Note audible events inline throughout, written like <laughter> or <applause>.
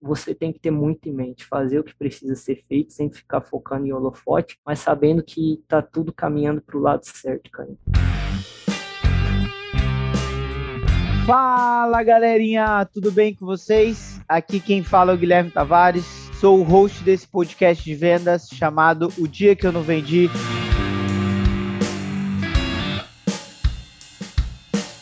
você tem que ter muito em mente, fazer o que precisa ser feito, sem ficar focando em holofote, mas sabendo que tá tudo caminhando para o lado certo, cara. Fala galerinha, tudo bem com vocês? Aqui quem fala é o Guilherme Tavares, sou o host desse podcast de vendas chamado O Dia Que Eu Não Vendi.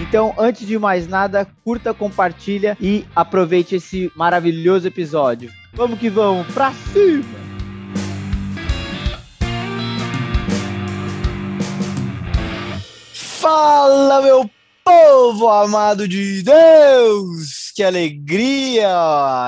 Então, antes de mais nada, curta, compartilha e aproveite esse maravilhoso episódio. Vamos que vamos, pra cima! Fala, meu povo amado de Deus! Que alegria!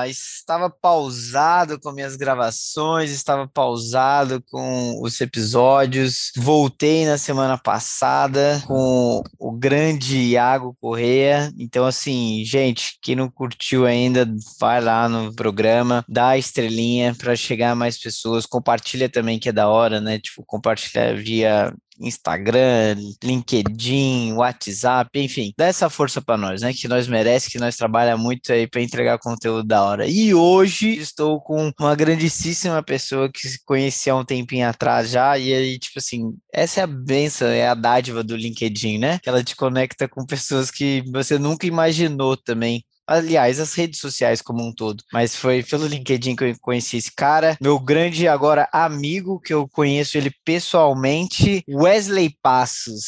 Estava pausado com minhas gravações, estava pausado com os episódios. Voltei na semana passada com o grande Iago Correia. Então, assim, gente, quem não curtiu ainda, vai lá no programa, dá a estrelinha para chegar a mais pessoas. Compartilha também, que é da hora, né? Tipo, compartilha via Instagram, LinkedIn, WhatsApp, enfim, dá essa força para nós, né? Que nós merece, que nós trabalha muito aí para entregar conteúdo da hora. E hoje estou com uma grandíssima pessoa que conheci há um tempinho atrás já, e aí, tipo assim, essa é a benção, é a dádiva do LinkedIn, né? Que ela te conecta com pessoas que você nunca imaginou também aliás, as redes sociais como um todo. Mas foi pelo LinkedIn que eu conheci esse cara. Meu grande agora amigo, que eu conheço ele pessoalmente, Wesley Passos.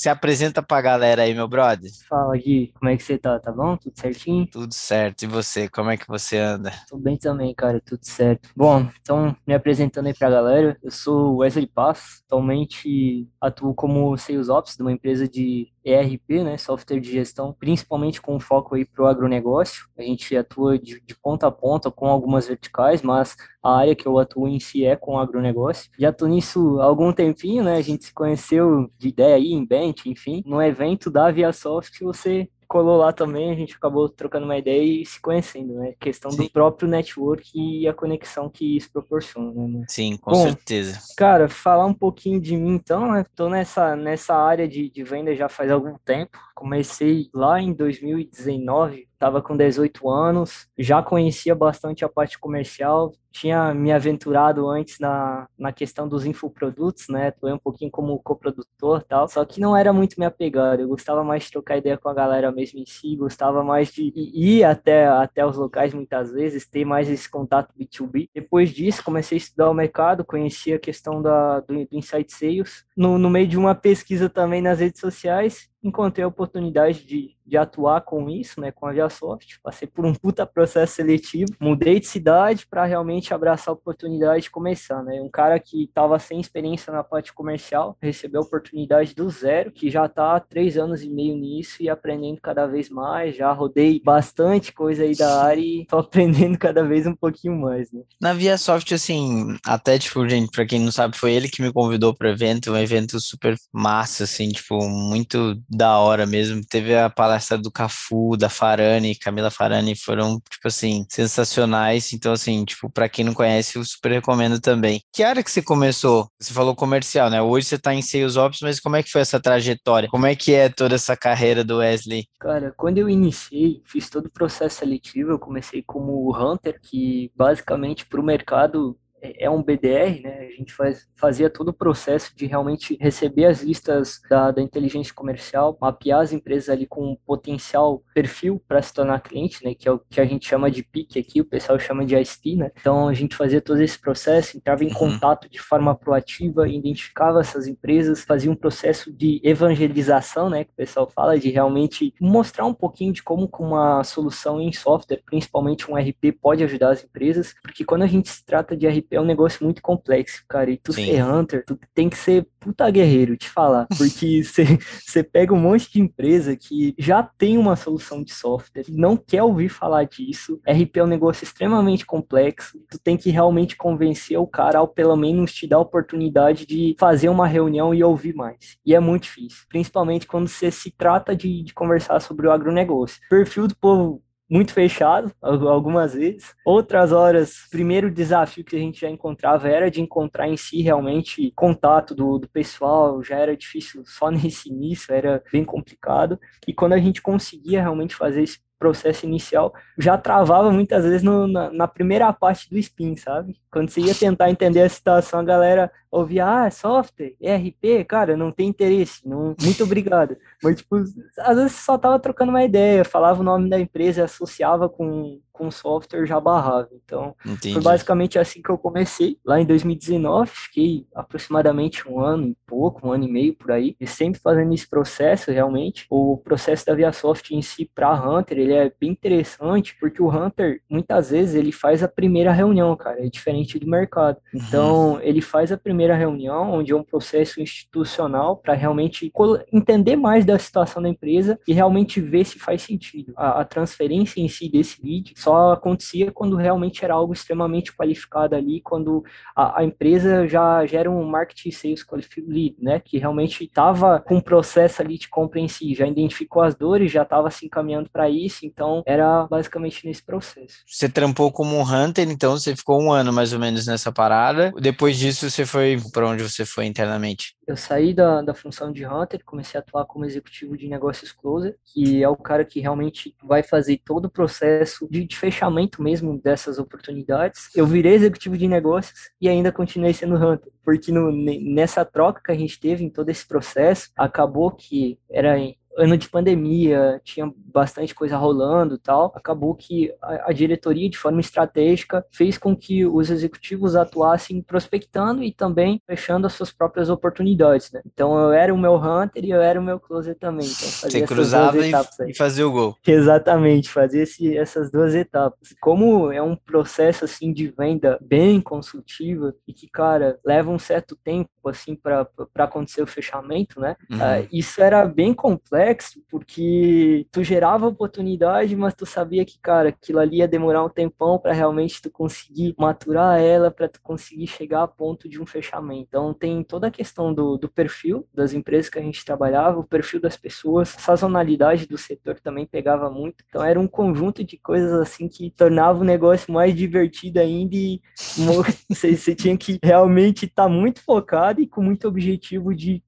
Se apresenta pra galera aí, meu brother. Fala, Gui. Como é que você tá? Tá bom? Tudo certinho? Tudo certo. E você? Como é que você anda? Tudo bem também, cara. Tudo certo. Bom, então, me apresentando aí pra galera, eu sou Wesley Passos. Atualmente atuo como Sales Ops de uma empresa de ERP, né, software de gestão, principalmente com foco aí para o agronegócio. A gente atua de, de, ponta a ponta com algumas verticais, mas a área que eu atuo em si é com agronegócio. Já estou nisso há algum tempinho, né? A gente se conheceu de ideia aí em Bench, enfim, no evento da ViaSoft, você colou lá também, a gente acabou trocando uma ideia e se conhecendo, né? Questão Sim. do próprio network e a conexão que isso proporciona, né? Sim, com Bom, certeza. Cara, falar um pouquinho de mim então, né? Tô nessa, nessa área de, de venda já faz algum tempo. Comecei lá em 2019 estava com 18 anos, já conhecia bastante a parte comercial, tinha me aventurado antes na, na questão dos infoprodutos, né? Atuei um pouquinho como coprodutor tal, só que não era muito minha pegada. Eu gostava mais de trocar ideia com a galera mesmo em si, gostava mais de ir até, até os locais muitas vezes, ter mais esse contato B2B. Depois disso, comecei a estudar o mercado, conheci a questão da, do, do Insight Sales, no, no meio de uma pesquisa também nas redes sociais, encontrei a oportunidade de, de atuar com isso, né, com a Viasoft. Passei por um puta processo seletivo, mudei de cidade para realmente abraçar a oportunidade de começar, né? Um cara que estava sem experiência na parte comercial, recebeu a oportunidade do zero, que já está há três anos e meio nisso e aprendendo cada vez mais. Já rodei bastante coisa aí da área e tô <laughs> aprendendo cada vez um pouquinho mais, né? Na Viasoft, assim, até, tipo, gente, para quem não sabe, foi ele que me convidou para evento, um evento super massa, assim, tipo, muito da hora mesmo. Teve a palestra do Cafu, da Farani, Camila Farani, foram, tipo assim, sensacionais. Então, assim, tipo, para quem não conhece, eu super recomendo também. Que área que você começou? Você falou comercial, né? Hoje você tá em Sales Ops, mas como é que foi essa trajetória? Como é que é toda essa carreira do Wesley? Cara, quando eu iniciei, fiz todo o processo seletivo, eu comecei como Hunter, que basicamente para o mercado é um BDR, né? A gente faz, fazia todo o processo de realmente receber as listas da, da inteligência comercial, mapear as empresas ali com um potencial perfil para se tornar cliente, né? Que é o que a gente chama de PIC aqui, o pessoal chama de ISP, né? Então a gente fazia todo esse processo, entrava em uhum. contato de forma proativa, identificava essas empresas, fazia um processo de evangelização, né? Que o pessoal fala, de realmente mostrar um pouquinho de como uma solução em software, principalmente um RP, pode ajudar as empresas, porque quando a gente se trata de RP é um negócio muito complexo, cara. E tu Sim. ser Hunter, tu tem que ser puta guerreiro, te falar. <laughs> Porque você pega um monte de empresa que já tem uma solução de software, não quer ouvir falar disso. RP é um negócio extremamente complexo. Tu tem que realmente convencer o cara ao pelo menos te dar a oportunidade de fazer uma reunião e ouvir mais. E é muito difícil, principalmente quando você se trata de, de conversar sobre o agronegócio. O perfil do povo muito fechado algumas vezes. Outras horas, primeiro desafio que a gente já encontrava era de encontrar em si realmente contato do, do pessoal, já era difícil <laughs> só nesse início, era bem complicado. E quando a gente conseguia realmente fazer esse processo inicial, já travava muitas vezes no, na, na, primeira parte do spin, sabe? Quando você ia tentar entender a situação, a galera ouvia, ah, software, ERP, cara, não tem interesse, não, muito obrigado. Mas, tipo, às vezes só tava trocando uma ideia, falava o nome da empresa, associava com, com software já barrava. Então, Entendi. foi basicamente assim que eu comecei. Lá em 2019, fiquei aproximadamente um ano e pouco, um ano e meio por aí, e sempre fazendo esse processo realmente. O processo da ViaSoft em si para Hunter, ele é bem interessante, porque o Hunter, muitas vezes, ele faz a primeira reunião, cara, é diferente do mercado. Uhum. Então, ele faz a primeira reunião, onde é um processo institucional para realmente entender mais da situação da empresa e realmente ver se faz sentido. A, a transferência em si desse lead só acontecia quando realmente era algo extremamente qualificado ali, quando a, a empresa já, já era um marketing sales qualified lead, né, que realmente estava com um processo ali de compra em si, já identificou as dores, já estava se encaminhando para isso, então era basicamente nesse processo. Você trampou como um hunter, então você ficou um ano mais ou menos nessa parada. Depois disso, você foi para onde você foi internamente? Eu saí da, da função de hunter, comecei a atuar como executivo de negócios closer, que é o cara que realmente vai fazer todo o processo de de fechamento mesmo dessas oportunidades, eu virei executivo de negócios e ainda continuei sendo hunter, porque no, nessa troca que a gente teve em todo esse processo, acabou que era ano de pandemia, tinha bastante coisa rolando tal, acabou que a, a, diretoria, de forma estratégica, fez com que os executivos atuassem prospectando e também fechando as suas próprias oportunidades, né? Então eu era o meu hunter e eu era o meu closer também. Então, Você cruzava e, e fazia o gol. <laughs> Exatamente, esse, essas duas etapas. Como é um processo assim de venda bem consultiva e que, cara, leva um certo tempo assim para acontecer o fechamento, né? Uhum. Uh, isso era bem complexo porque tu gerava oportunidade, mas tu sabia que, cara, aquilo ali ia demorar um tempão para realmente tu conseguir maturar ela, para tu conseguir chegar a ponto de um fechamento. Então tem toda a questão do, do perfil das empresas que a gente trabalhava, o perfil das pessoas, sazonalidade do setor também pegava muito. Então era um conjunto de coisas assim que tornava o negócio mais divertido ainda e <laughs> você, você tinha que realmente estar tá muito focado e com muito objetivo de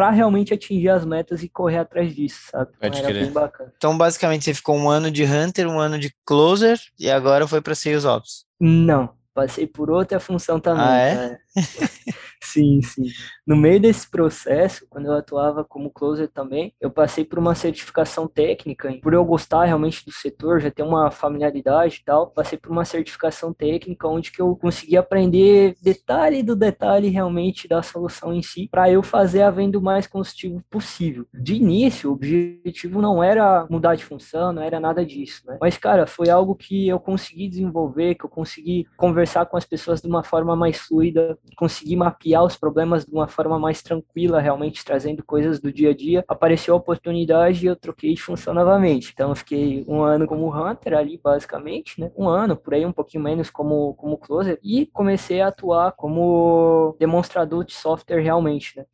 para realmente atingir as metas e correr atrás disso, sabe? Então, era bem bacana. Então, basicamente, você ficou um ano de Hunter, um ano de Closer e agora foi para Sales Ops. Não, passei por outra função também. Ah, é? <laughs> Sim, sim. No meio desse processo, quando eu atuava como closer também, eu passei por uma certificação técnica. Por eu gostar realmente do setor, já ter uma familiaridade e tal, passei por uma certificação técnica onde que eu consegui aprender detalhe do detalhe realmente da solução em si, para eu fazer a venda o mais consultivo possível. De início, o objetivo não era mudar de função, não era nada disso, né? Mas, cara, foi algo que eu consegui desenvolver, que eu consegui conversar com as pessoas de uma forma mais fluida, consegui mapear os problemas de uma forma mais tranquila, realmente trazendo coisas do dia a dia. Apareceu a oportunidade e eu troquei de função novamente. Então, eu fiquei um ano como Hunter ali, basicamente, né? Um ano, por aí, um pouquinho menos como, como Closer. E comecei a atuar como demonstrador de software realmente, né?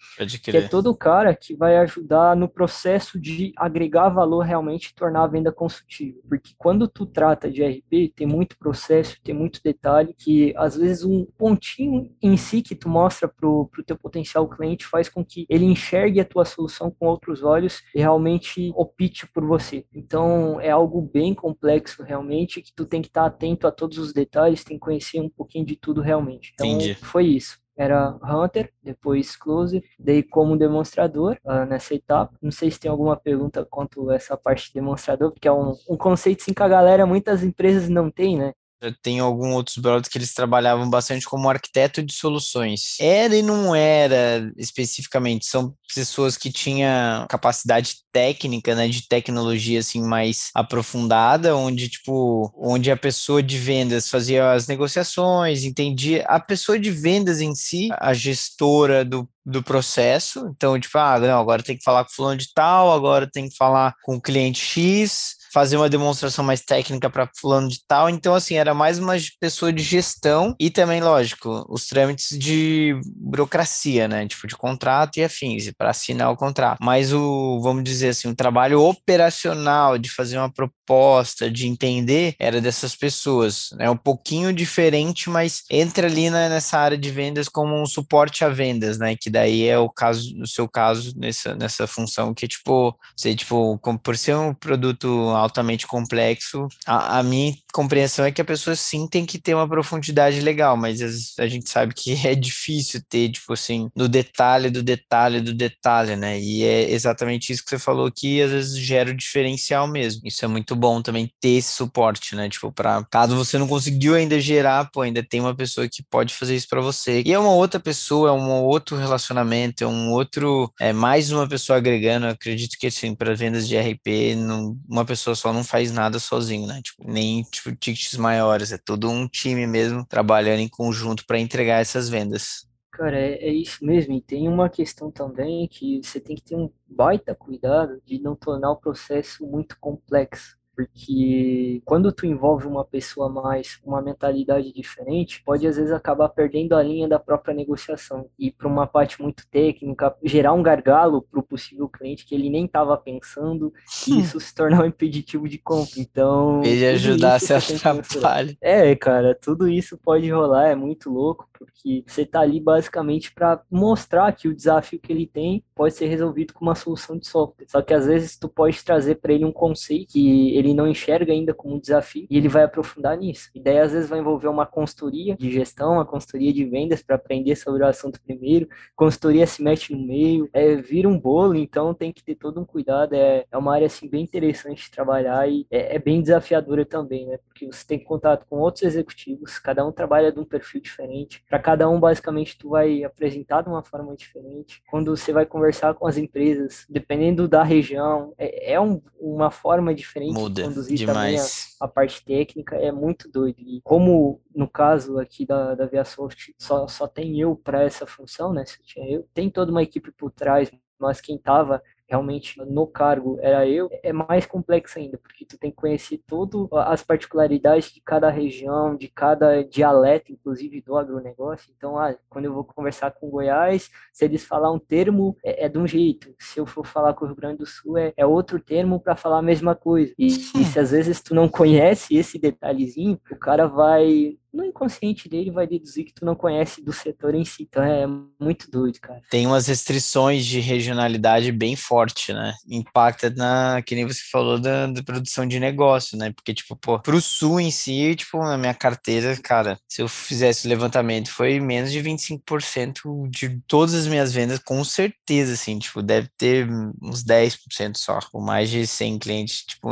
Que é todo o cara que vai ajudar no processo de agregar valor realmente e tornar a venda consultiva. Porque quando tu trata de RP, tem muito processo, tem muito detalhe que às vezes um pontinho em si que tu mostra para o teu potencial cliente faz com que ele enxergue a tua solução com outros olhos e realmente opte por você. Então é algo bem complexo realmente que tu tem que estar atento a todos os detalhes, tem que conhecer um pouquinho de tudo realmente. Então Entendi. foi isso era Hunter, depois Close, daí como demonstrador uh, nessa etapa. Não sei se tem alguma pergunta quanto essa parte de demonstrador, porque é um, um conceito assim, que a galera, muitas empresas não tem, né? Eu tenho alguns outros brothers que eles trabalhavam bastante como arquiteto de soluções. Era e não era especificamente, são pessoas que tinham capacidade técnica, né, de tecnologia assim mais aprofundada, onde tipo, onde a pessoa de vendas fazia as negociações, entendia a pessoa de vendas em si, a gestora do do processo. Então, tipo, ah, não, agora tem que falar com o fulano de tal, agora tem que falar com o cliente X, fazer uma demonstração mais técnica para fulano de tal. Então, assim, era mais uma pessoa de gestão e também, lógico, os trâmites de burocracia, né? Tipo, de contrato e afins, para assinar o contrato. Mas o, vamos dizer assim, o trabalho operacional de fazer uma proposta, de entender, era dessas pessoas. É né? um pouquinho diferente, mas entra ali na, nessa área de vendas como um suporte a vendas, né? Que daí é o caso, no seu caso, nessa, nessa função que, tipo, você, tipo, por ser um produto altamente complexo. A, a, minha compreensão é que a pessoa sim tem que ter uma profundidade legal, mas a gente sabe que <laughs> é difícil ter, tipo assim, no detalhe do detalhe do detalhe, né? E é exatamente isso que você falou que às vezes gera o diferencial mesmo. Isso é muito bom também ter esse suporte, né? Tipo, para caso você não conseguiu ainda gerar, pô, ainda tem uma pessoa que pode fazer isso para você. E é uma outra pessoa, é um outro relacionamento, é um outro, é mais uma pessoa agregando. Eu acredito que assim, para vendas de RP, não, uma pessoa só não faz nada sozinho, né? Tipo, nem tipo tickets maiores, é todo um time mesmo trabalhando em conjunto para entregar essas vendas. Cara, é, é, isso mesmo. E tem uma questão também que você tem que ter um baita cuidado de não tornar o processo muito complexo porque quando tu envolve uma pessoa mais uma mentalidade diferente, pode às vezes acabar perdendo a linha da própria negociação e para uma parte muito técnica gerar um gargalo para o possível cliente que ele nem estava pensando e isso se tornar um impeditivo de compra. Então, ele ajudar se atrapalha. É, cara, tudo isso pode rolar, é muito louco porque você está ali basicamente para mostrar que o desafio que ele tem pode ser resolvido com uma solução de software. Só que às vezes tu pode trazer para ele um conceito que ele não enxerga ainda como um desafio e ele vai aprofundar nisso. E daí às vezes vai envolver uma consultoria de gestão, uma consultoria de vendas para aprender sobre o assunto primeiro. Consultoria se mete no meio, é, vira um bolo, então tem que ter todo um cuidado. É, é uma área assim bem interessante de trabalhar e é, é bem desafiadora também, né? Porque você tem contato com outros executivos, cada um trabalha de um perfil diferente para cada um, basicamente, tu vai apresentar de uma forma diferente. Quando você vai conversar com as empresas, dependendo da região, é, é um, uma forma diferente Muda de conduzir demais. também a, a, parte técnica. É muito doido. E como no caso aqui da, da ViaSoft, só, só tem eu para essa função, né? Se tinha eu, tem toda uma equipe por trás, mas quem estava realmente no cargo era eu, é mais complexo ainda, porque tu tem que conhecer todas as particularidades de cada região, de cada dialeto, inclusive do agronegócio. Então, ah, quando eu vou conversar com Goiás, se eles falar um termo, é, é de um jeito. Se eu for falar com o Rio Grande do Sul, é, é outro termo para falar a mesma coisa. E, e se às vezes tu não conhece esse detalhezinho, o cara vai no inconsciente dele vai deduzir que tu não conhece do setor em si. Então é muito doido, cara. Tem umas restrições de regionalidade bem forte, né? Impacta na, que nem você falou, da, da produção de negócio, né? Porque, tipo, pô, pro sul em si, tipo, na minha carteira, cara, se eu fizesse o levantamento, foi menos de 25% de todas as minhas vendas, com certeza, assim, tipo, deve ter uns 10% só. Com mais de 100 clientes, tipo,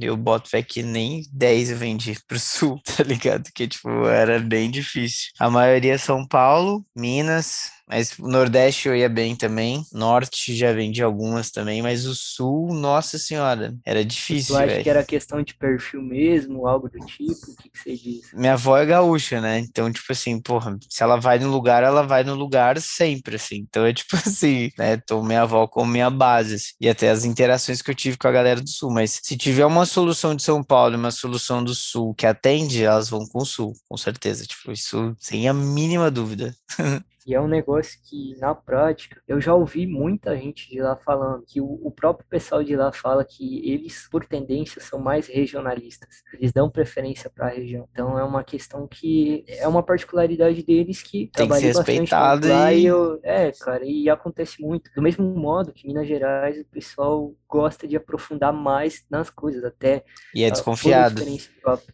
eu boto fé que nem 10 eu vendi pro sul, <laughs> tá ligado? Que, tipo, Tipo, era bem difícil. A maioria é São Paulo, Minas, mas o Nordeste eu ia bem também. Norte já vendi algumas também, mas o Sul, nossa senhora, era difícil. Tu acha que era questão de perfil mesmo, algo do tipo? O que, que você diz? Minha avó é gaúcha, né? Então, tipo assim, porra, se ela vai no lugar, ela vai no lugar sempre, assim. Então é tipo <laughs> assim, né? Tô minha avó como minha base. Assim. E até as interações que eu tive com a galera do Sul. Mas se tiver uma solução de São Paulo e uma solução do Sul que atende, elas vão com o Sul, com certeza. Tipo, isso sem a mínima dúvida. <laughs> E é um negócio que, na prática, eu já ouvi muita gente de lá falando, que o, o, próprio pessoal de lá fala que eles, por tendência, são mais regionalistas. Eles dão preferência para a região. Então é uma questão que é uma particularidade deles que tem que ser respeitado lá e... e eu, é, cara, e acontece muito. Do mesmo modo que Minas Gerais, o pessoal gosta de aprofundar mais nas coisas, até. E é desconfiado.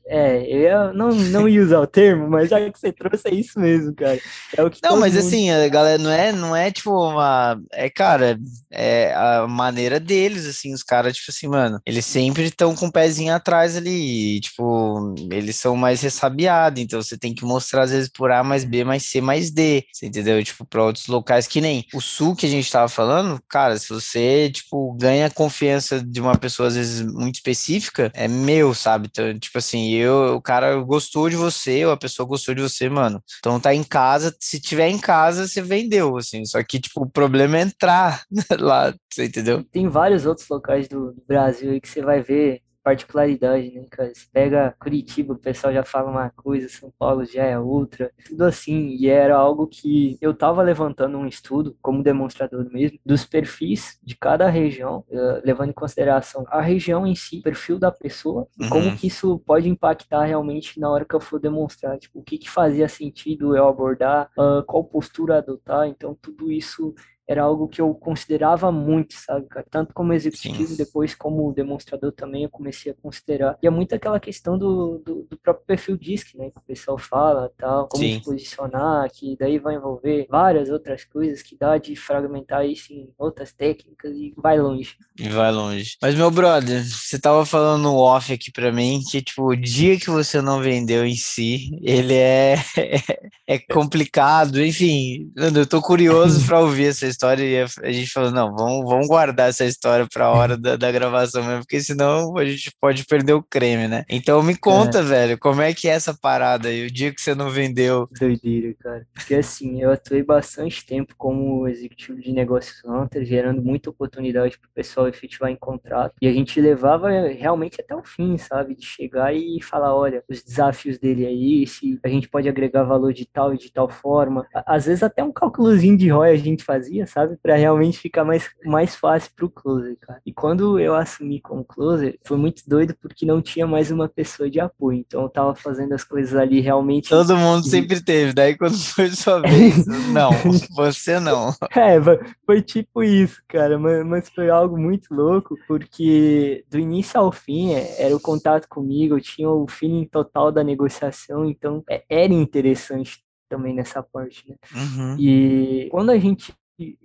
É, eu não, não ia usar o termo, mas já que você trouxe, é isso mesmo, cara. É o que não, mas mundo... assim, a galera, não é, não é tipo uma. É, cara, é a maneira deles, assim, os caras, tipo assim, mano, eles sempre estão com o pezinho atrás ali, tipo, eles são mais ressabiados, então você tem que mostrar, às vezes, por A mais B mais C mais D, você entendeu? Tipo, para outros locais que nem o Sul que a gente tava falando, cara, se você, tipo, ganha confiança de uma pessoa, às vezes, muito específica, é meu, sabe? Então, tipo assim, eu, o cara gostou de você, ou a pessoa gostou de você, mano. Então tá em casa, se tiver em casa, você vendeu, assim. Só que, tipo, o problema é entrar <laughs> lá, você entendeu? Tem vários outros locais do, Brasil aí que você vai ver particularidade, né, cara? Você pega Curitiba, o pessoal já fala uma coisa, São Paulo já é outra, tudo assim. E era algo que eu tava levantando um estudo, como demonstrador mesmo, dos perfis de cada região, eh, levando em consideração a região em si, o perfil da pessoa, e como uhum. que isso pode impactar realmente na hora que eu for demonstrar, tipo, o que que fazia sentido eu abordar, uh, qual postura adotar. Então, tudo isso era algo que eu considerava muito, sabe, cara? Tanto como executivo, Sim. depois como demonstrador também eu comecei a considerar. E é muito aquela questão do, do, do próprio perfil DISC, né? Que o pessoal fala tal, como Sim. se posicionar, que daí vai envolver várias outras coisas que dá de fragmentar isso em outras técnicas e vai longe. E vai longe. Mas, meu brother, você tava falando no off aqui pra mim que, tipo, o dia que você não vendeu em si, ele é, <laughs> é complicado. Enfim, eu tô curioso <laughs> pra ouvir essa história e a gente falou, não, vamos, vamos guardar essa história para a hora da, da, gravação mesmo, porque senão a gente pode perder o creme, né? Então me conta, é. velho, como é que é essa parada aí, o dia que você não vendeu? Doideira, cara. Porque assim, eu atuei bastante tempo como executivo de negócios Hunter, gerando muita oportunidade para o pessoal efetivar em contrato, e a gente levava realmente até o fim, sabe? De chegar e falar, olha, os desafios dele é esse, a gente pode agregar valor de tal e de tal forma. Às vezes até um cálculozinho de ROI a gente fazia, sabe? Para realmente ficar mais, mais fácil pro closer, cara. E quando eu assumi como closer, foi muito doido porque não tinha mais uma pessoa de apoio. Então eu tava fazendo as coisas ali realmente. Todo mundo sempre teve, daí quando <laughs> foi sua <laughs> vez, não, você não. <laughs> É, foi tipo isso, cara, mas, mas foi algo muito louco, porque do início ao fim é, era o contato comigo, eu tinha o feeling total da negociação, então é, era interessante também nessa parte, né? Uhum. E quando a gente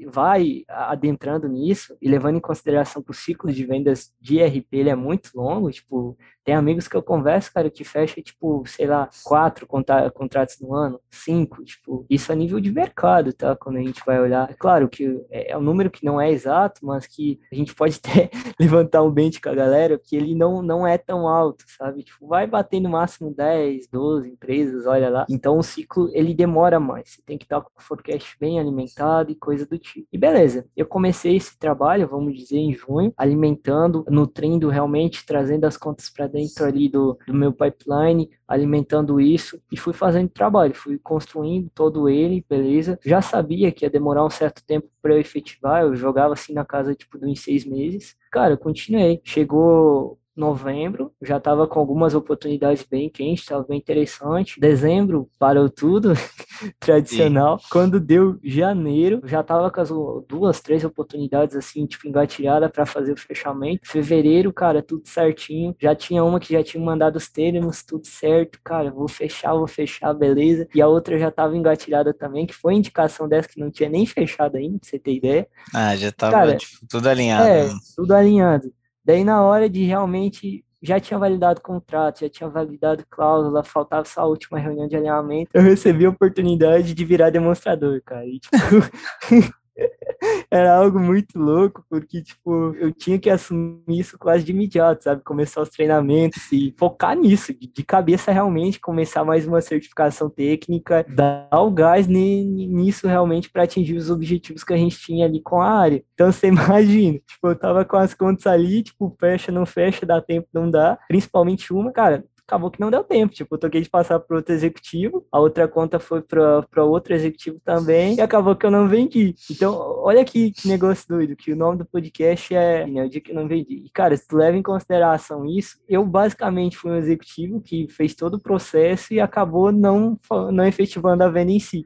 vai adentrando nisso e levando em consideração que o ciclo de vendas de RP ele é muito longo, tipo, tem amigos que eu converso, cara, que fecha, tipo, sei lá, quatro contratos no ano, cinco, tipo, isso a nível de mercado, tá? Quando a gente vai olhar. É claro que é, é um número que não é exato, mas que a gente pode até <laughs> levantar um bench com a galera, que ele não, não é tão alto, sabe? Tipo, vai bater no máximo 10, 12 empresas, olha lá. Então o ciclo, ele demora mais. Você tem que estar com o forecast bem alimentado e coisa do tipo. E beleza, eu comecei esse trabalho, vamos dizer, em junho, alimentando, nutrindo realmente, trazendo as contas para dentro ali do, do meu pipeline, alimentando isso e fui fazendo trabalho, fui construindo todo ele, beleza. Já sabia que ia demorar um certo tempo para eu efetivar, eu jogava assim na casa tipo de seis meses. Cara, eu continuei. Chegou novembro, já estava com algumas oportunidades bem quentes, estava bem interessante. Dezembro parou tudo, <laughs> tradicional. Sim. Quando deu janeiro, já estava com as duas, três oportunidades assim, tipo, engatilhada para fazer o fechamento. Fevereiro, cara, tudo certinho. Já tinha uma que já tinha mandado os termos, tudo certo, cara, vou fechar, vou fechar, beleza. E a outra já estava engatilhada também, que foi indicação dessa que não tinha nem fechado ainda, pra você ter ideia. Ah, já estava tipo, tudo alinhado. É, né? tudo alinhado. Daí, na hora de realmente já tinha validado contrato, já tinha validado cláusula, faltava só a última reunião de alinhamento. Eu recebi a oportunidade de virar demonstrador, cara. E, tipo, <laughs> era algo muito louco, porque, tipo, eu tinha que assumir isso quase de imediato, sabe? Começar os treinamentos e focar nisso, de, cabeça realmente, começar mais uma certificação técnica, dar o gás nisso realmente para atingir os objetivos que a gente tinha ali com a área. Então, você <laughs> imagina, tipo, eu tava com as contas ali, tipo, fecha, não fecha, dá tempo, não dá, principalmente uma, cara, acabou que não deu tempo. Tipo, eu toquei de passar para outro executivo, a outra conta foi para outro executivo também, e acabou que eu não vendi. Então, olha que, que negócio doido, que o nome do podcast é né, O Dia que eu não vendi. E, cara, se tu leva em consideração isso, eu basicamente fui um executivo que fez todo o processo e acabou não, não efetivando a venda em si.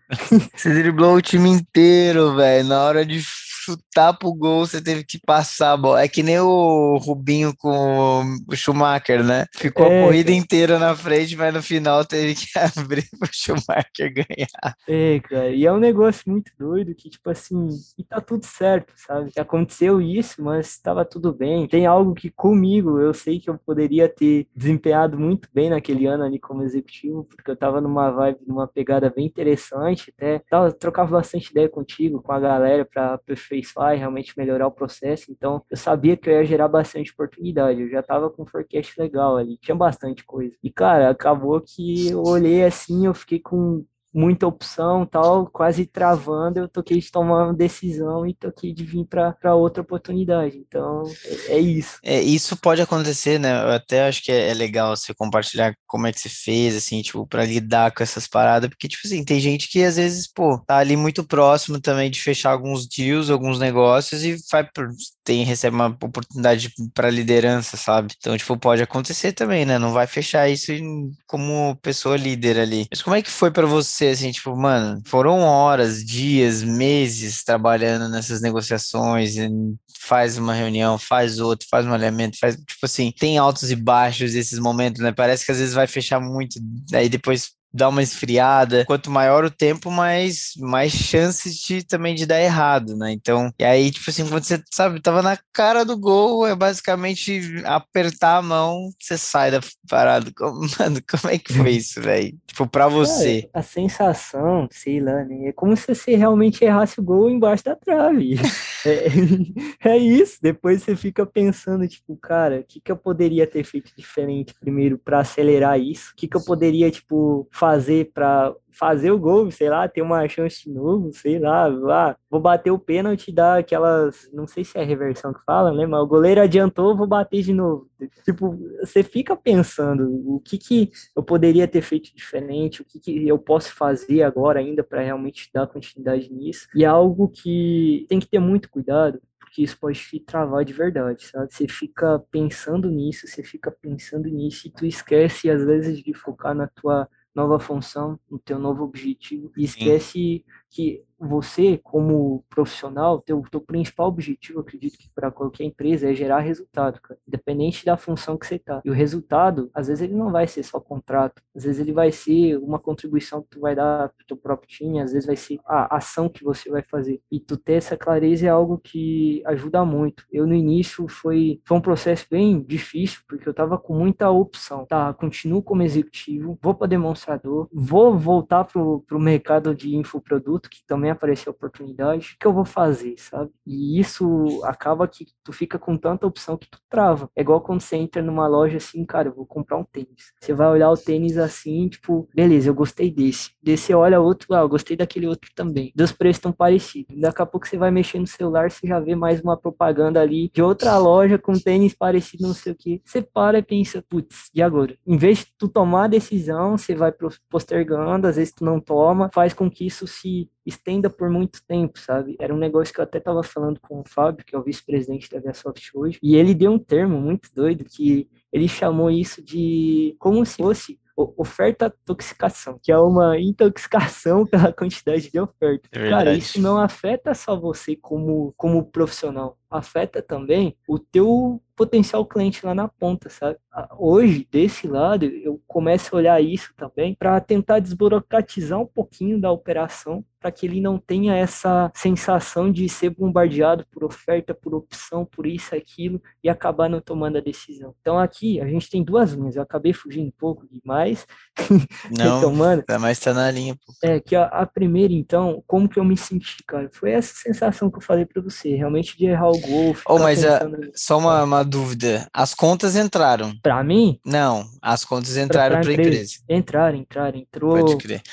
Você driblou o time inteiro, velho, na hora de chutar pro gol, você teve que passar a bola. É que nem o Rubinho com o Schumacher, né? Ficou é, a corrida inteira na frente, mas no final teve que <laughs> abrir pro Schumacher ganhar. É, cara, e é um negócio muito doido que, tipo assim, e tá tudo certo, sabe? Aconteceu isso, mas tava tudo bem. Tem algo que comigo, eu sei que eu poderia ter desempenhado muito bem naquele ano ali como executivo, porque eu tava numa vibe, numa pegada bem interessante, até tava, trocava bastante ideia contigo, com a galera para aperfeiçoar e realmente melhorar o processo, então eu sabia que eu ia gerar bastante oportunidade, eu já tava com um forecast legal ali, tinha bastante coisa. E cara, acabou que eu olhei assim, eu fiquei com muita opção tal, quase travando, eu toquei de tomar uma decisão e toquei de vir para outra oportunidade. Então, é, é, isso. É, isso pode acontecer, né? Eu até acho que é, é legal você compartilhar como é que você fez, assim, tipo, para lidar com essas paradas, porque, tipo assim, tem gente que às vezes, pô, tá ali muito próximo também de fechar alguns deals, alguns negócios e vai tem, recebe uma oportunidade para liderança, sabe? Então, tipo, pode acontecer também, né? Não vai fechar isso como pessoa líder ali. Mas como é que foi para você? Você, assim, tipo, mano, foram horas, dias, meses trabalhando nessas negociações, faz uma reunião, faz outro, faz um alinhamento, faz, tipo assim, tem altos e baixos esses momentos, né? Parece que às vezes vai fechar muito, aí depois dá uma esfriada. Quanto maior o tempo, mais, mais chances de também de dar errado, né? Então, e aí, tipo assim, quando você, sabe, tava na cara do gol, é basicamente apertar a mão, você sai da parada. <laughs> Mano, como é que foi isso, velho? Tipo, pra você. a sensação, sei lá, né? É como se você realmente errasse o gol embaixo da trave. <laughs> é, <laughs> é isso. Depois você fica pensando, tipo, cara, o que, que eu poderia ter feito diferente primeiro para acelerar isso? O que, que eu poderia, tipo, fazer para fazer o gol, sei lá, ter uma chance de novo, sei lá, vou bater o pênalti dar aquelas, não sei se é reversão que fala, né, mas o goleiro adiantou, vou bater de novo. Tipo, você fica pensando o que que eu poderia ter feito diferente, o que que eu posso fazer agora ainda para realmente dar continuidade nisso. E é algo que tem que ter muito cuidado, porque isso pode te travar de verdade, sabe? Você fica pensando nisso, você fica pensando nisso e tu esquece às vezes de focar na tua nova função, no teu novo objetivo e esquece Sim. que você, como profissional, teu, teu principal objetivo, acredito que para qualquer empresa, é gerar resultado, cara, independente da função que você tá. E o resultado, às vezes ele não vai ser só contrato, às vezes ele vai ser uma contribuição que tu vai dar pro teu próprio time, às vezes vai ser a ação que você vai fazer. E tu ter essa clareza é algo que ajuda muito. Eu no início foi, foi um processo bem difícil, porque eu tava com muita opção. Tá, continuo como executivo, vou para demonstrador, vou voltar pro, pro mercado de infoproduto, que também aparecer a oportunidade, o que eu vou fazer, sabe? E isso acaba que tu fica com tanta opção que tu trava. É igual quando você entra numa loja assim, cara, eu vou comprar um tênis. Você vai olhar o tênis assim, tipo, beleza, eu gostei desse. Desse olha outro, ah, eu gostei daquele outro também. Dos preços estão parecidos. Daqui a pouco você vai mexer no celular, você já vê mais uma propaganda ali de outra loja com tênis parecido, não sei o que. Você para e pensa, putz, e agora? Em vez de tu tomar a decisão, você vai postergando, às vezes tu não toma, faz com que isso se estenda por muito tempo, sabe? Era um negócio que eu até estava falando com o Fábio, que é o vice-presidente da Viasoft hoje, e ele deu um termo muito doido que ele chamou isso de como se fosse oferta toxicação, que é uma intoxicação <laughs> pela quantidade de oferta. É Cara, isso não afeta só você como, como profissional, afeta também o teu potencial cliente lá na ponta, sabe? Hoje, desse lado, eu começo a olhar isso também para tentar desburocratizar um pouquinho da operação, para que ele não tenha essa sensação de ser bombardeado por oferta, por opção, por isso, aquilo, e acabar não tomando a decisão. Então aqui a gente tem duas linhas, eu acabei fugindo um pouco demais. <laughs> Não, então, mano, mas tá na linha. Pô. É, que a, a, primeira, então, como que eu me senti, cara? Foi essa sensação que eu falei para você, realmente de errar o gol. Oh, mas a, só uma, uma dúvida, as contas entraram? Para mim? Não, as contas entraram para a empresa. empresa. Entraram, entraram, entrou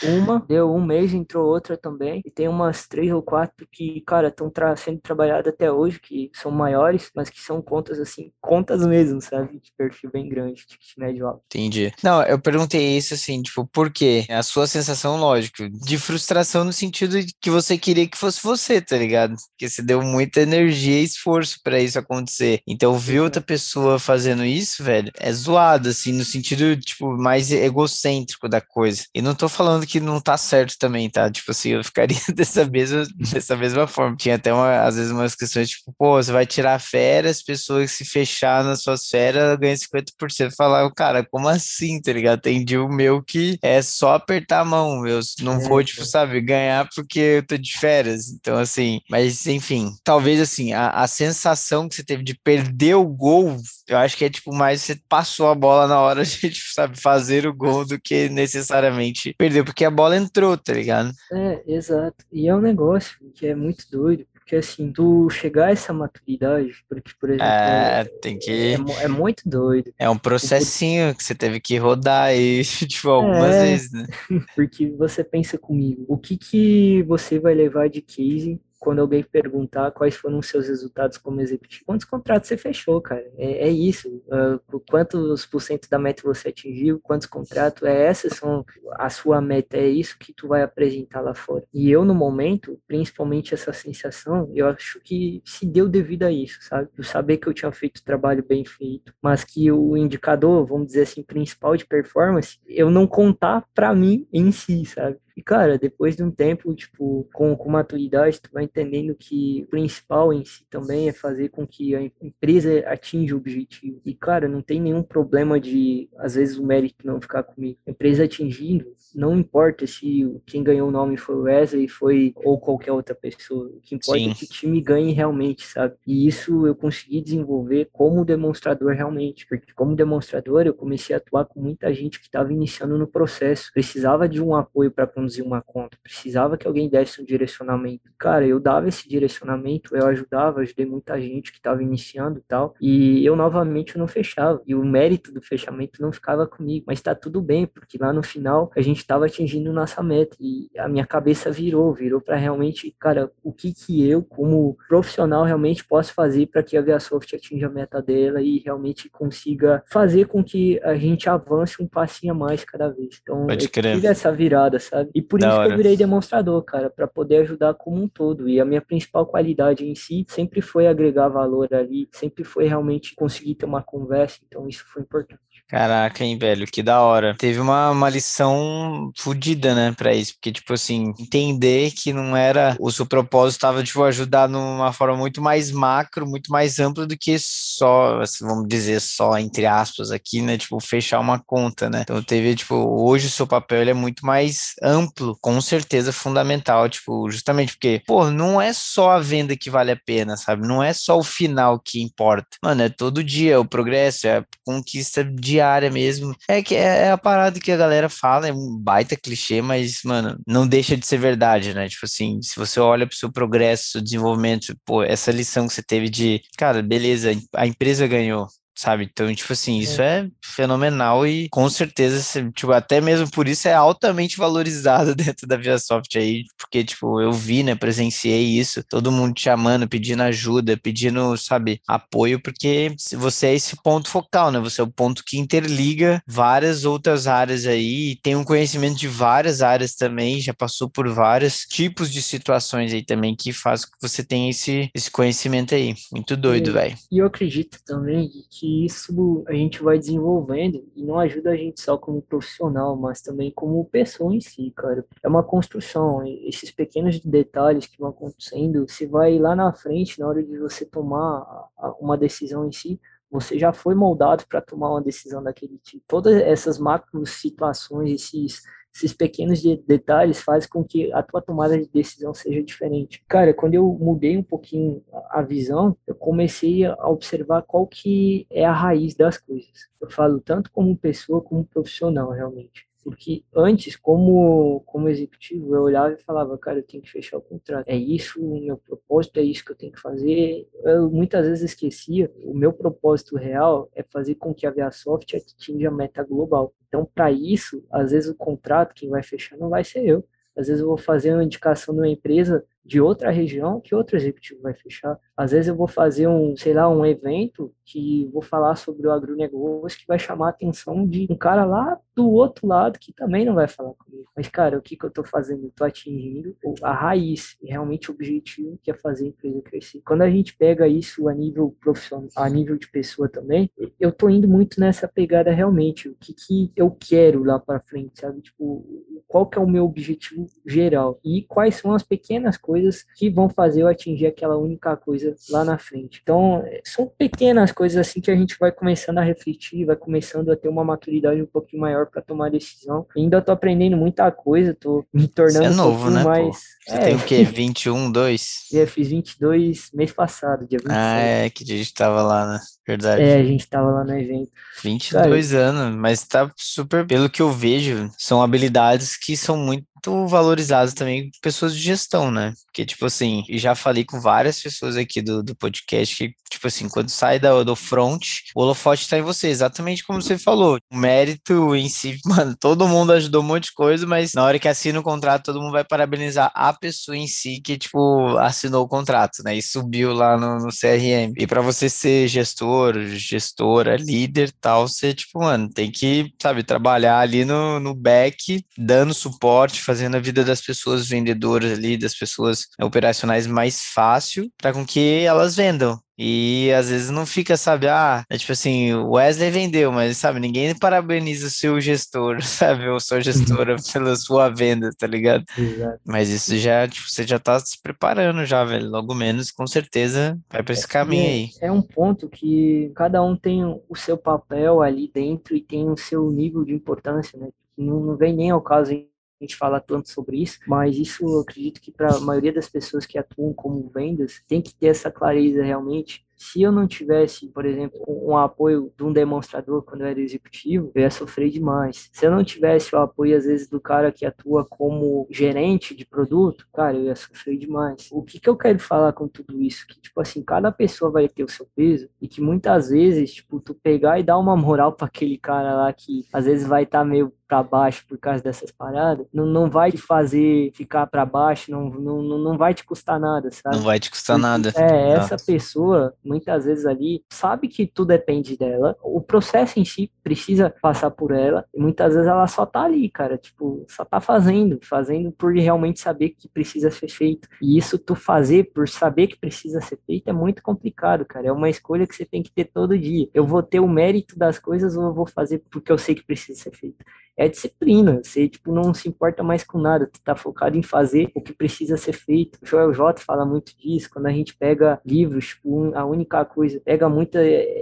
uma, deu um mês, entrou outra também, e tem umas três ou quatro que, cara, estão tra sendo trabalhadas até hoje, que são maiores, mas que são contas, assim, contas mesmo, sabe? De perfil bem grande, de médio alto. Entendi. Não, eu perguntei isso, assim, tipo, por quê? A sua sensação, lógico, de frustração no sentido de que você queria que fosse você, tá ligado? Porque você deu muita energia e esforço para isso acontecer. Então, ver outra pessoa fazendo isso, velho, é zoado, assim, no sentido, tipo, mais egocêntrico da coisa. E não tô falando que não tá certo também, tá? Tipo assim, eu ficaria <laughs> dessa mesma, dessa mesma forma. Tinha até uma, às vezes umas questões tipo, pô, você vai tirar férias, pessoas que se fechar nas suas férias ganham 50%. Falar, cara, como assim, tá ligado? Entendi o meu que é só apertar a mão, eu não é, vou, tipo, sabe, ganhar porque eu tô de férias. Então, assim, mas enfim, talvez assim, a, a sensação que você teve de perder o gol, eu acho que é tipo mais você passou a bola na hora de, <laughs> tipo, sabe, fazer o gol do que necessariamente perdeu, porque a bola entrou, tá ligado? É, exato. E é um negócio que é muito doido, porque assim, tu chegar a essa maturidade, porque, por exemplo, é, tem que... é, é muito doido. É um processinho que você teve que rodar aí, <laughs> tipo, algumas é, vezes, né? <laughs> Porque você pensa comigo, o que que você vai levar de case quando alguém perguntar quais foram os seus resultados como executivo, quantos contratos você fechou, cara? É, é isso. Uh, quantos por cento da meta você atingiu? Quantos contratos? É essas são a sua meta. É isso que tu vai apresentar lá fora. E eu no momento, principalmente essa sensação, eu acho que se deu devido a isso, sabe? Eu saber que eu tinha feito trabalho bem feito, mas que o indicador, vamos dizer assim, principal de performance, eu não contar para mim em si, sabe? E, cara, depois de um tempo, tipo, com, com maturidade, tu vai entendendo que o principal em si também é fazer com que a empresa atinja o objetivo. E, cara, não tem nenhum problema de, às vezes, o mérito não ficar comigo. A empresa atingindo, não importa se quem ganhou o nome foi o Wesley, foi ou qualquer outra pessoa. O que importa Sim. é que o time ganhe realmente, sabe? E isso eu consegui desenvolver como demonstrador realmente. Porque como demonstrador, eu comecei a atuar com muita gente que estava iniciando no processo. Precisava de um apoio para conduzir uma conta, precisava que alguém desse um direcionamento. Cara, eu dava esse direcionamento, eu ajudava, ajudei muita gente que estava iniciando e tal, e eu novamente não fechava. E o mérito do fechamento não ficava comigo, mas tá tudo bem, porque lá no final a gente estava atingindo nossa meta e a minha cabeça virou, virou para realmente, cara, o que que eu como profissional realmente posso fazer para que a ViaSoft atinja a meta dela e realmente consiga fazer com que a gente avance um passinho a mais cada vez. Então, Pode eu tive essa virada, sabe? E por da isso hora. que eu virei demonstrador, cara, para poder ajudar como um todo. E a minha principal qualidade em si sempre foi agregar valor ali, sempre foi realmente conseguir ter uma conversa. Então isso foi importante. Caraca, hein, velho, que da hora. Teve uma, uma lição fodida, né, pra isso, porque, tipo assim, entender que não era, o seu propósito estava, tipo, ajudar numa forma muito mais macro, muito mais ampla do que só, assim, vamos dizer, só, entre aspas, aqui, né, tipo, fechar uma conta, né. Então, teve, tipo, hoje o seu papel, ele é muito mais amplo, com certeza fundamental, tipo, justamente porque, pô, não é só a venda que vale a pena, sabe, não é só o final que importa. Mano, é todo dia, o progresso, é a conquista de diária mesmo. É que é, é a parada que a galera fala, é um baita clichê, mas, mano, não deixa de ser verdade, né? Tipo assim, se você olha pro seu progresso, seu desenvolvimento, pô, essa lição que você teve de, cara, beleza, a empresa ganhou, sabe? Então, tipo assim, isso é, é fenomenal e com certeza, tipo, até mesmo por isso é altamente <laughs> valorizado dentro da ViaSoft aí, porque, tipo, eu vi, né, presenciei isso, todo mundo te chamando, pedindo ajuda, pedindo, sabe, apoio, porque você é esse ponto focal, né? Você é o ponto que interliga várias outras áreas aí, tem um conhecimento de várias áreas também, já passou por vários tipos de situações aí também que faz com que você tenha esse, esse conhecimento aí. Muito doido, velho. E eu acredito também que isso a gente vai desenvolvendo e não ajuda a gente só como profissional, mas também como pessoa em si, cara. É uma construção, esses pequenos detalhes que vão acontecendo, você vai lá na frente, na hora de você tomar uma decisão em si, você já foi moldado para tomar uma decisão daquele tipo. Todas essas macro situações, esses esses pequenos de detalhes fazem com que a tua tomada de decisão seja diferente. Cara, quando eu mudei um pouquinho a visão, eu comecei a observar qual que é a raiz das coisas. Eu falo tanto como pessoa como profissional, realmente. Porque antes, como, como executivo, eu olhava e falava, cara, eu tenho que fechar o contrato. É isso o meu propósito, é isso que eu tenho que fazer. Eu muitas vezes esquecia, o meu propósito real é fazer com que a ViaSoft atinja a meta global. Então, para isso, às vezes o contrato, quem vai fechar não vai ser eu. Às vezes eu vou fazer uma indicação de uma empresa de outra região que outro executivo vai fechar. Às vezes eu vou fazer um, sei lá, um evento que vou falar sobre o agronegócio que vai chamar a atenção de um cara lá do outro lado que também não vai falar comigo. Mas, cara, o que, que eu estou fazendo? Eu tô atingindo a raiz, realmente o objetivo que é fazer a empresa crescer. Quando a gente pega isso a nível profissional, a nível de pessoa também, eu tô indo muito nessa pegada realmente. O que, que eu quero lá para frente, sabe? Tipo, qual que é o meu objetivo geral e quais são as pequenas coisas que vão fazer eu atingir aquela única coisa lá na frente. Então, são pequenas coisas assim que a gente vai começando a refletir, vai começando a ter uma maturidade um pouquinho maior para tomar decisão. ainda tô aprendendo muita coisa, tô me tornando Você é novo, um né, mais... Você é, tem o quê? 21, 2? Eu fiz 22 mês passado, dia 26. Ah, é, que a gente tava lá, né? Verdade. É, a gente tava lá no evento. 22 Cara, anos, mas tá super, pelo que eu vejo, são habilidades que são muito valorizadas também pessoas de gestão, né? Porque, tipo assim, já falei com várias pessoas aqui do, do podcast que, tipo assim, quando sai da, do front, o holofote tá em você, exatamente como você falou. O mérito em si, <laughs> mano, todo mundo ajudou um monte de coisa, mas na hora que assina o contrato, todo mundo vai parabenizar a pessoa em si que, tipo, assinou o contrato, né? E subiu lá no, no CRM. E para você ser gestor, gestora, líder tal, você, tipo, mano, tem que, sabe, trabalhar ali no, no back, dando suporte, fazendo a vida das pessoas vendedoras ali, das pessoas operacionais mais fácil, para com que elas vendam. E às vezes não fica, sabe, ah, é tipo assim, o Wesley vendeu, mas sabe, ninguém parabeniza o seu gestor, <laughs> sabe, ou sua gestora <laughs> pela sua venda, tá ligado? Exato. Mas isso já, tipo, você já tá se preparando já, velho. Logo menos, com certeza, vai esse é, caminho aí. É um ponto que cada um tem o seu papel ali dentro e tem o seu nível de importância, né? Não, não vem nem ao caso a gente fala tanto sobre isso, mas isso eu acredito que para a maioria das pessoas que atuam como vendas tem que ter essa clareza realmente se eu não tivesse, por exemplo, um apoio de um demonstrador quando eu era executivo, eu ia sofrer demais. Se eu não tivesse o apoio, às vezes, do cara que atua como gerente de produto, cara, eu ia sofrer demais. O que, que eu quero falar com tudo isso? Que, tipo assim, cada pessoa vai ter o seu peso e que muitas vezes, tipo, tu pegar e dar uma moral para aquele cara lá que às vezes vai estar tá meio para baixo por causa dessas paradas, não, não vai te fazer ficar para baixo, não, não, não vai te custar nada, sabe? Não vai te custar Porque, nada. É, Exato. essa pessoa, muitas vezes ali, sabe que tudo depende dela, o processo em si precisa passar por ela, e muitas vezes ela só tá ali, cara, tipo, só tá fazendo, fazendo por realmente saber que precisa ser feito. E isso tu fazer por saber que precisa ser feito é muito complicado, cara. É uma escolha que você tem que ter todo dia. Eu vou ter o mérito das coisas ou eu vou fazer porque eu sei que precisa ser feito é disciplina. Você, tipo, não se importa mais com nada. Tu tá focado em fazer o que precisa ser feito. O Joel J fala muito disso. Quando a gente pega livros, tipo, a única coisa, pega muito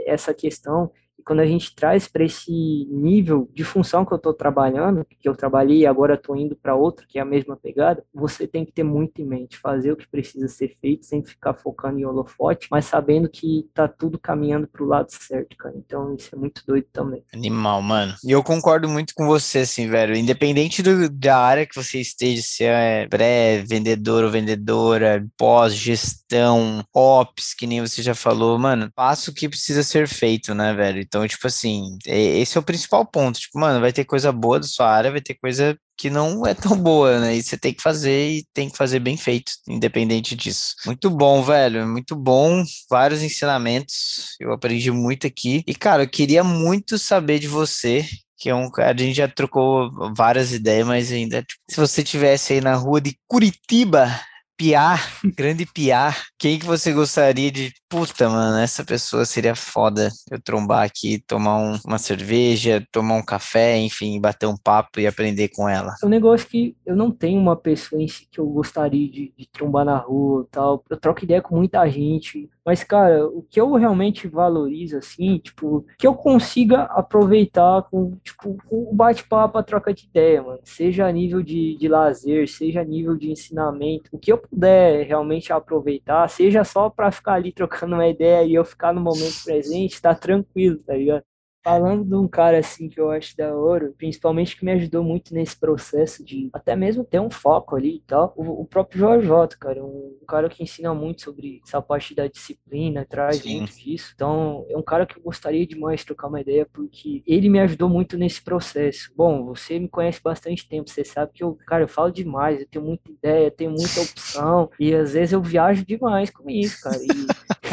essa questão quando a gente traz para esse nível de função que eu estou trabalhando, que eu trabalhei e agora estou indo para outro, que é a mesma pegada, você tem que ter muito em mente, fazer o que precisa ser feito, sem ficar focando em holofote, mas sabendo que tá tudo caminhando para o lado certo, cara. Então isso é muito doido também. Animal, mano. E eu concordo muito com você, assim, velho. Independente do, da área que você esteja, se é pré, vendedor ou vendedora, pós, gestão, ops, que nem você já falou, mano, faça o que precisa ser feito, né, velho? Então, então, tipo assim, esse é o principal ponto. Tipo, mano, vai ter coisa boa da sua área, vai ter coisa que não é tão <laughs> boa, né? E você tem que fazer e tem que fazer bem feito, independente disso. Muito bom, velho, muito bom. Vários ensinamentos, eu aprendi muito aqui. E, cara, eu queria muito saber de você, que é um a gente já trocou várias ideias, mas ainda, tipo, se você tivesse aí na rua de Curitiba, Piar, <laughs> grande Piar, quem que você gostaria de. Puta, mano, essa pessoa seria foda eu trombar aqui, tomar um, uma cerveja, tomar um café, enfim, bater um papo e aprender com ela. É um negócio que eu não tenho uma pessoa em si que eu gostaria de, de trombar na rua tal. Eu troco ideia com muita gente, mas, cara, o que eu realmente valorizo, assim, tipo, que eu consiga aproveitar com, tipo, o bate-papo, a troca de ideia, mano. Seja a nível de, de lazer, seja a nível de ensinamento. O que eu puder realmente aproveitar, seja só para ficar ali trocando uma ideia e eu ficar no momento presente, tá tranquilo, tá ligado? Falando de um cara assim que eu acho da hora, principalmente que me ajudou muito nesse processo de até mesmo ter um foco ali e tal, o, o próprio Jorge Otto, cara, um, um, cara que ensina muito sobre essa parte da disciplina, traz Sim. muito disso. Então, é um cara que eu gostaria demais de trocar uma ideia, porque ele me ajudou muito nesse processo. Bom, você me conhece bastante tempo, você sabe que eu, cara, eu falo demais, eu tenho muita ideia, tenho muita opção, e às vezes eu viajo demais com isso, cara. E,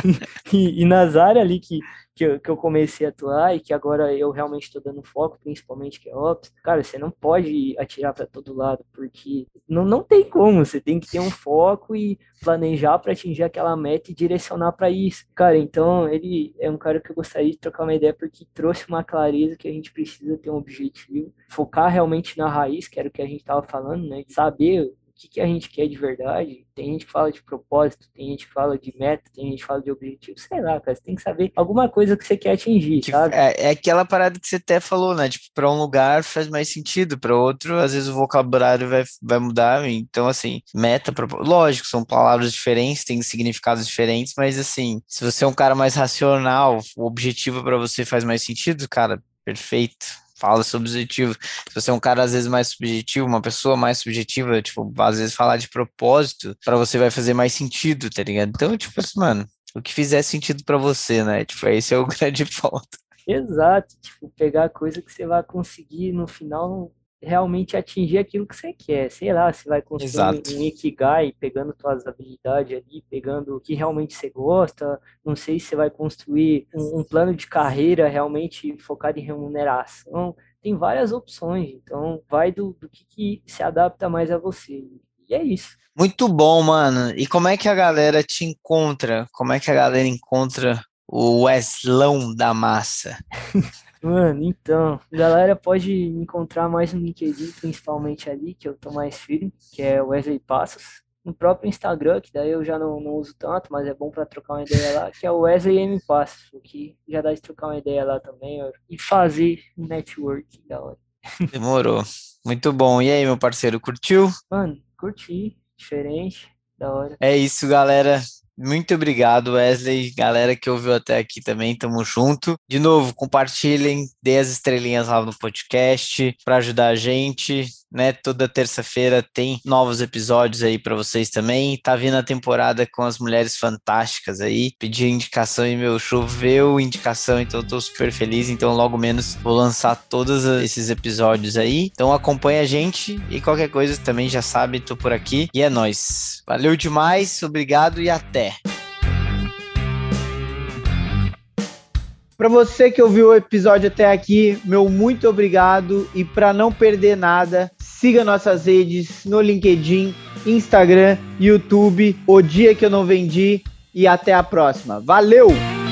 <laughs> e, e nas áreas ali que que eu, que eu comecei a atuar e que agora eu realmente estou dando foco, principalmente que é Ops, cara, você não pode atirar para todo lado, porque não, não tem como, você tem que ter um foco e planejar para atingir aquela meta e direcionar para isso. Cara, então ele é um cara que eu gostaria de trocar uma ideia porque trouxe uma clareza que a gente precisa ter um objetivo, focar realmente na raiz, que era o que a gente estava falando, né? Saber que, que a gente quer de verdade. Tem gente que fala de propósito, tem gente que fala de meta, tem gente que fala de objetivo, sei lá, cara. Você tem que saber alguma coisa que você quer atingir, que, sabe? É, é, aquela parada que você até falou, né? Tipo, para um lugar faz mais sentido, para outro, às vezes o vocabulário vai, vai mudar. Então, assim, meta, propósito. Lógico, são palavras diferentes, têm significados diferentes, mas assim, se você é um cara mais racional, o objetivo para você faz mais sentido, cara, perfeito fala sobre objetivo. Se você é um cara às vezes mais subjetivo, uma pessoa mais subjetiva, tipo, às vezes falar de propósito, para você vai fazer mais sentido, tá ligado? Então, tipo assim, mano, o que fizer sentido para você, né? Tipo, esse é o <laughs> grande ponto. Exato, tipo, pegar coisa que você vai conseguir no final realmente atingir aquilo que você quer. Sei lá, você vai construir Exato. um Ikigai pegando suas habilidades ali, pegando o que realmente você gosta. Não sei se você vai construir um, um plano de carreira realmente focado em remuneração. Tem várias opções, então vai do, do que, que se adapta mais a você. E é isso. Muito bom, mano. E como é que a galera te encontra? Como é que a galera encontra o Weslão da massa? <laughs> Mano, então, galera pode me encontrar mais no LinkedIn, principalmente ali, que eu tô mais firme, que é Wesley Passos. No próprio Instagram, que daí eu já não, não uso tanto, mas é bom para trocar uma ideia lá, que é o Wesley M Passos, que já dá de trocar uma ideia lá também ó, e fazer um network da hora. Demorou. Muito bom. E aí, meu parceiro, curtiu? Mano, curti. Diferente, da hora. É isso, galera. Muito obrigado, Wesley. Galera que ouviu até aqui também, tamo junto. De novo, compartilhem, dê as estrelinhas lá no podcast para ajudar a gente né? Toda terça-feira tem novos episódios aí para vocês também. Tá vindo a temporada com as mulheres fantásticas aí. Pedi indicação e meu choveu indicação, então eu tô super feliz. Então logo menos vou lançar todos esses episódios aí. Então acompanha a gente e qualquer coisa também já sabe, tô por aqui e é nós. Valeu demais, obrigado e até. Para você que ouviu o episódio até aqui, meu muito obrigado e para não perder nada, siga nossas redes no LinkedIn, Instagram, YouTube, O Dia que eu não vendi e até a próxima. Valeu!